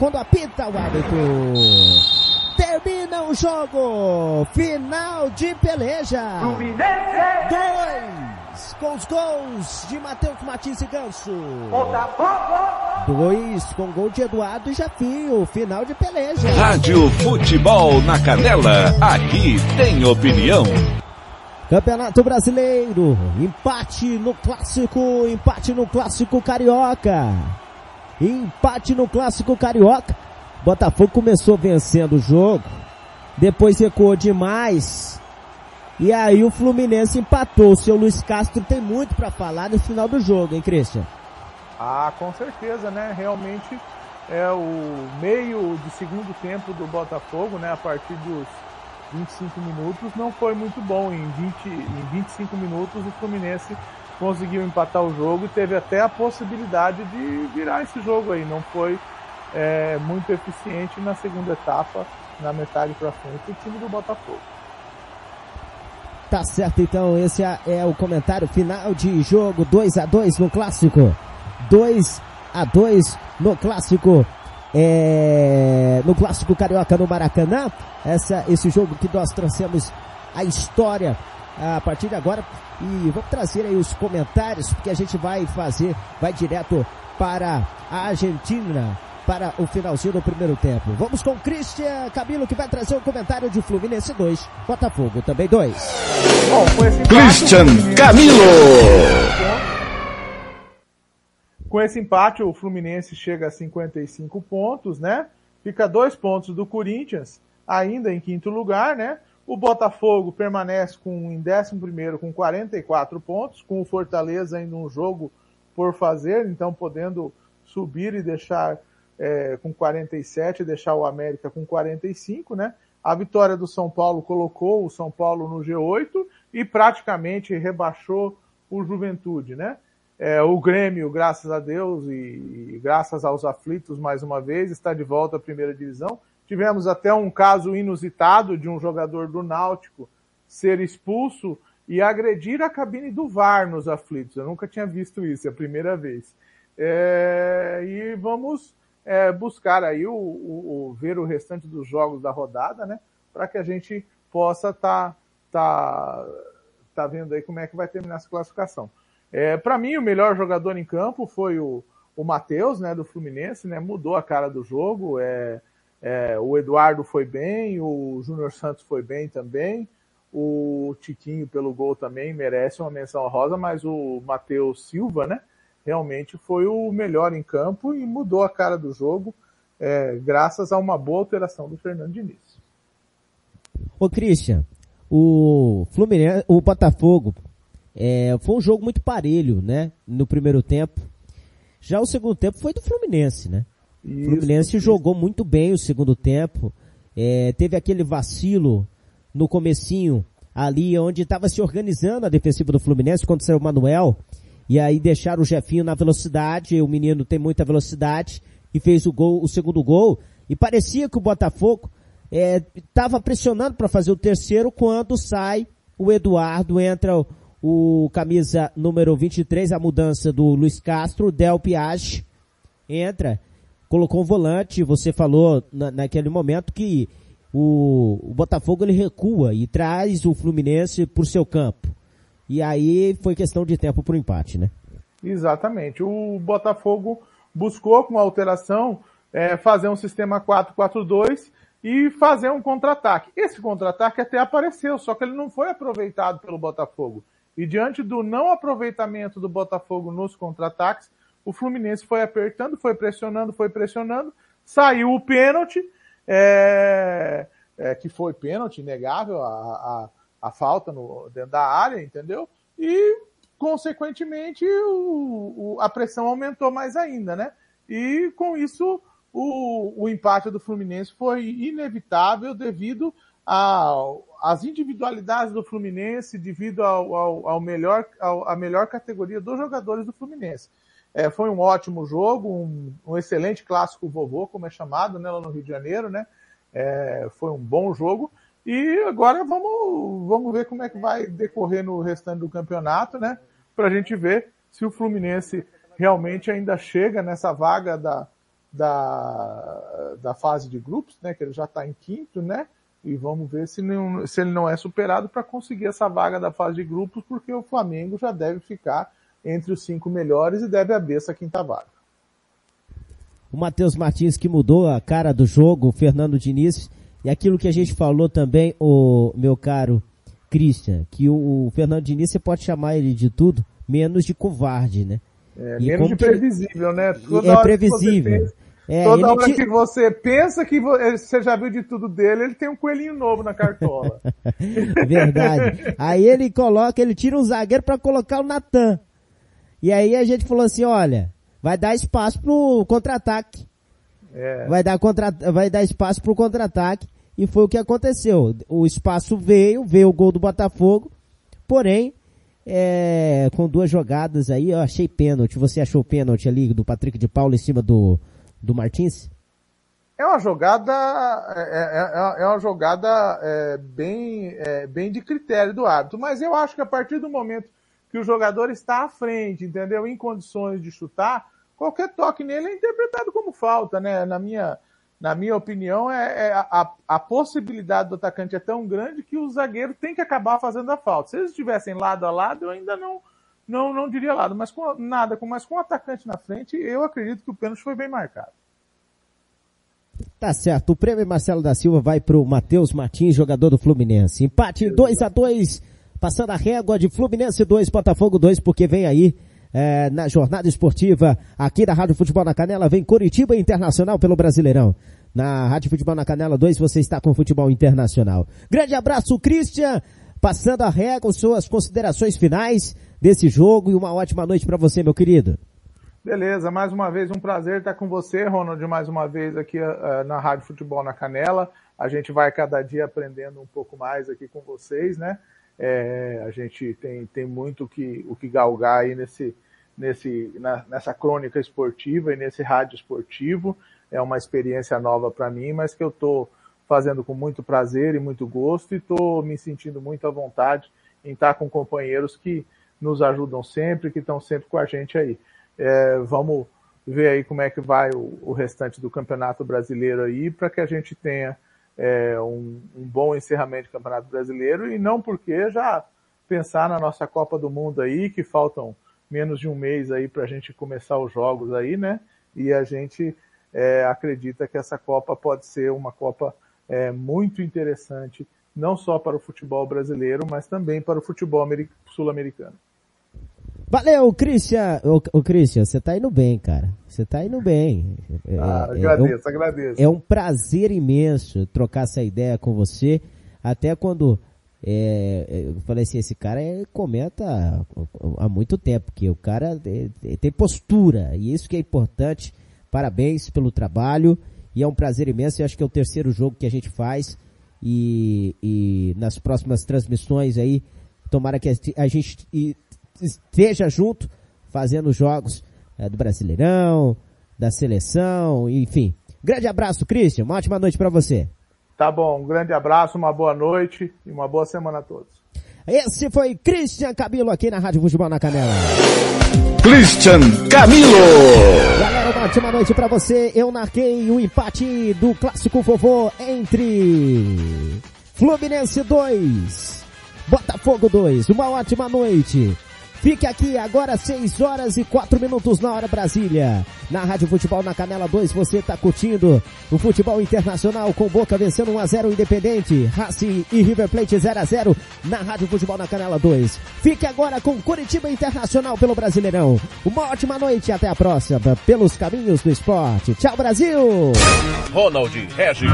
quando apita o árbitro. Termina o jogo. Final de peleja. Dois. Com os gols de Matheus Martins e Ganso. Dois com gol de Eduardo e Jafinho. Final de peleja. Rádio Futebol na Canela. Aqui tem opinião. Campeonato Brasileiro. Empate no clássico. Empate no clássico carioca. Empate no clássico carioca. Botafogo começou vencendo o jogo. Depois recuou demais. E aí o Fluminense empatou. O seu Luiz Castro tem muito para falar no final do jogo, hein, Christian? Ah, com certeza, né? Realmente é o meio de segundo tempo do Botafogo, né? A partir dos 25 minutos não foi muito bom. Em, 20, em 25 minutos o Fluminense conseguiu empatar o jogo e teve até a possibilidade de virar esse jogo aí. Não foi é, muito eficiente na segunda etapa, na metade para frente, o time do Botafogo. Tá certo, então esse é, é o comentário final de jogo 2 a 2 no clássico. 2 a 2 no clássico. É, no clássico carioca no Maracanã. Essa, esse jogo que nós trouxemos a história a partir de agora. E vamos trazer aí os comentários, porque a gente vai fazer, vai direto para a Argentina para o finalzinho do primeiro tempo. Vamos com Christian Camilo que vai trazer um comentário de Fluminense 2, Botafogo também 2. Christian Camilo! Com esse empate, o Fluminense chega a 55 pontos, né? Fica dois pontos do Corinthians, ainda em quinto lugar, né? O Botafogo permanece com, em 11 com 44 pontos, com o Fortaleza ainda um jogo por fazer, então podendo subir e deixar é, com 47 e deixar o América com 45, né? A vitória do São Paulo colocou o São Paulo no G8 e praticamente rebaixou o Juventude, né? É, o Grêmio, graças a Deus e, e, graças aos aflitos mais uma vez, está de volta à primeira divisão. Tivemos até um caso inusitado de um jogador do Náutico ser expulso e agredir a cabine do VAR nos aflitos. Eu nunca tinha visto isso, é a primeira vez. É, e vamos é, buscar aí o, o, o, ver o restante dos jogos da rodada, né? Para que a gente possa estar tá, tá, tá vendo aí como é que vai terminar essa classificação. É, para mim, o melhor jogador em campo foi o, o Matheus, né, do Fluminense, né? Mudou a cara do jogo. É, é, o Eduardo foi bem, o Júnior Santos foi bem também. O Tiquinho pelo gol também merece uma menção rosa, mas o Matheus Silva, né? realmente foi o melhor em campo e mudou a cara do jogo, é, graças a uma boa alteração do Fernando Diniz. Ô Christian, o Fluminense, o Botafogo, é, foi um jogo muito parelho, né? No primeiro tempo. Já o segundo tempo foi do Fluminense, né? O Fluminense isso. jogou muito bem o segundo tempo. É, teve aquele vacilo no comecinho ali onde estava se organizando a defensiva do Fluminense quando saiu o Manuel e aí deixaram o Jefinho na velocidade, o menino tem muita velocidade e fez o gol, o segundo gol. E parecia que o Botafogo estava é, pressionando para fazer o terceiro quando sai o Eduardo, entra o, o, camisa número 23, a mudança do Luiz Castro, o Del Piage entra, colocou um volante, você falou na, naquele momento que o, o Botafogo ele recua e traz o Fluminense por seu campo. E aí foi questão de tempo para o empate, né? Exatamente. O Botafogo buscou com a alteração é, fazer um sistema 4-4-2 e fazer um contra-ataque. Esse contra-ataque até apareceu, só que ele não foi aproveitado pelo Botafogo. E diante do não aproveitamento do Botafogo nos contra-ataques, o Fluminense foi apertando, foi pressionando, foi pressionando, saiu o pênalti, é, é, que foi pênalti, inegável, a, a a falta no, dentro da área, entendeu? E, consequentemente, o, o, a pressão aumentou mais ainda, né? E com isso, o, o empate do Fluminense foi inevitável devido às individualidades do Fluminense, devido ao, ao, ao melhor, ao, à melhor categoria dos jogadores do Fluminense. É, foi um ótimo jogo, um, um, excelente clássico vovô, como é chamado, né, lá no Rio de Janeiro, né? É, foi um bom jogo. E agora vamos, vamos ver como é que vai decorrer no restante do campeonato, né? Para a gente ver se o Fluminense realmente ainda chega nessa vaga da, da, da fase de grupos, né? Que ele já está em quinto, né? E vamos ver se, não, se ele não é superado para conseguir essa vaga da fase de grupos, porque o Flamengo já deve ficar entre os cinco melhores e deve abrir essa quinta vaga. O Matheus Martins que mudou a cara do jogo, o Fernando Diniz, e aquilo que a gente falou também, o meu caro Christian, que o, o Fernando Diniz você pode chamar ele de tudo, menos de covarde, né? É, menos de previsível, né? Toda é previsível. É, Toda hora te... que você pensa que você já viu de tudo dele, ele tem um coelhinho novo na cartola. Verdade. aí ele coloca, ele tira um zagueiro para colocar o Natan. E aí a gente falou assim, olha, vai dar espaço pro contra-ataque. É. Vai dar contra, vai dar espaço pro contra-ataque. E foi o que aconteceu. O espaço veio, veio o gol do Botafogo. Porém, é, com duas jogadas aí, eu achei pênalti. Você achou pênalti ali do Patrick de Paulo em cima do, do Martins? É uma jogada, é, é, é, é uma jogada é, bem, é, bem de critério do árbitro, mas eu acho que a partir do momento que o jogador está à frente, entendeu? Em condições de chutar, qualquer toque nele é interpretado como falta, né? Na minha, na minha opinião, é, é a, a, possibilidade do atacante é tão grande que o zagueiro tem que acabar fazendo a falta. Se eles estivessem lado a lado, eu ainda não, não, não diria lado, mas com nada, mas com o atacante na frente, eu acredito que o pênalti foi bem marcado. Tá certo. O prêmio Marcelo da Silva vai pro Matheus Martins, jogador do Fluminense. Empate 2 a 2 passando a régua de Fluminense 2, Botafogo 2, porque vem aí é, na jornada esportiva aqui da Rádio Futebol na Canela, vem Curitiba Internacional pelo Brasileirão. Na Rádio Futebol na Canela 2, você está com Futebol Internacional. Grande abraço, Christian, passando a régua, suas considerações finais desse jogo e uma ótima noite para você, meu querido. Beleza, mais uma vez um prazer estar com você, Ronald, mais uma vez aqui uh, na Rádio Futebol na Canela. A gente vai cada dia aprendendo um pouco mais aqui com vocês, né? É, a gente tem, tem muito que, o que galgar aí nesse, nesse, na, nessa crônica esportiva e nesse rádio esportivo. É uma experiência nova para mim, mas que eu estou fazendo com muito prazer e muito gosto e estou me sentindo muito à vontade em estar com companheiros que nos ajudam sempre, que estão sempre com a gente aí. É, vamos ver aí como é que vai o, o restante do Campeonato Brasileiro aí, para que a gente tenha é, um, um, bom encerramento do Campeonato Brasileiro e não porque já pensar na nossa Copa do Mundo aí, que faltam menos de um mês aí para a gente começar os jogos aí, né? E a gente é, acredita que essa Copa pode ser uma Copa é, muito interessante, não só para o futebol brasileiro, mas também para o futebol sul-americano. Valeu, Christian. Ô, ô Christian, você tá indo bem, cara. Você tá indo bem. É, ah, é, agradeço, é um, agradeço. É um prazer imenso trocar essa ideia com você. Até quando é, é eu falei assim, esse cara é, comenta há, há muito tempo, que o cara é, tem postura, e isso que é importante. Parabéns pelo trabalho, e é um prazer imenso. Eu acho que é o terceiro jogo que a gente faz, e, e nas próximas transmissões aí, tomara que a gente esteja junto fazendo jogos é, do Brasileirão, da seleção, enfim. Grande abraço, Christian. Uma ótima noite para você. Tá bom, um grande abraço, uma boa noite e uma boa semana a todos. Esse foi Christian Camilo aqui na Rádio Futebol na Canela. Christian Camilo! Galera, uma ótima noite para você. Eu narquei o um empate do clássico vovô entre Fluminense 2, Botafogo 2. Uma ótima noite. Fique aqui agora 6 horas e 4 minutos na hora Brasília. Na Rádio Futebol na Canela 2 você está curtindo o futebol internacional com Boca vencendo 1 a 0 Independente, Racing e River Plate 0 a 0 na Rádio Futebol na Canela 2. Fique agora com Curitiba Internacional pelo Brasileirão. Uma ótima noite e até a próxima pelos caminhos do esporte. Tchau Brasil. Ronald Regis.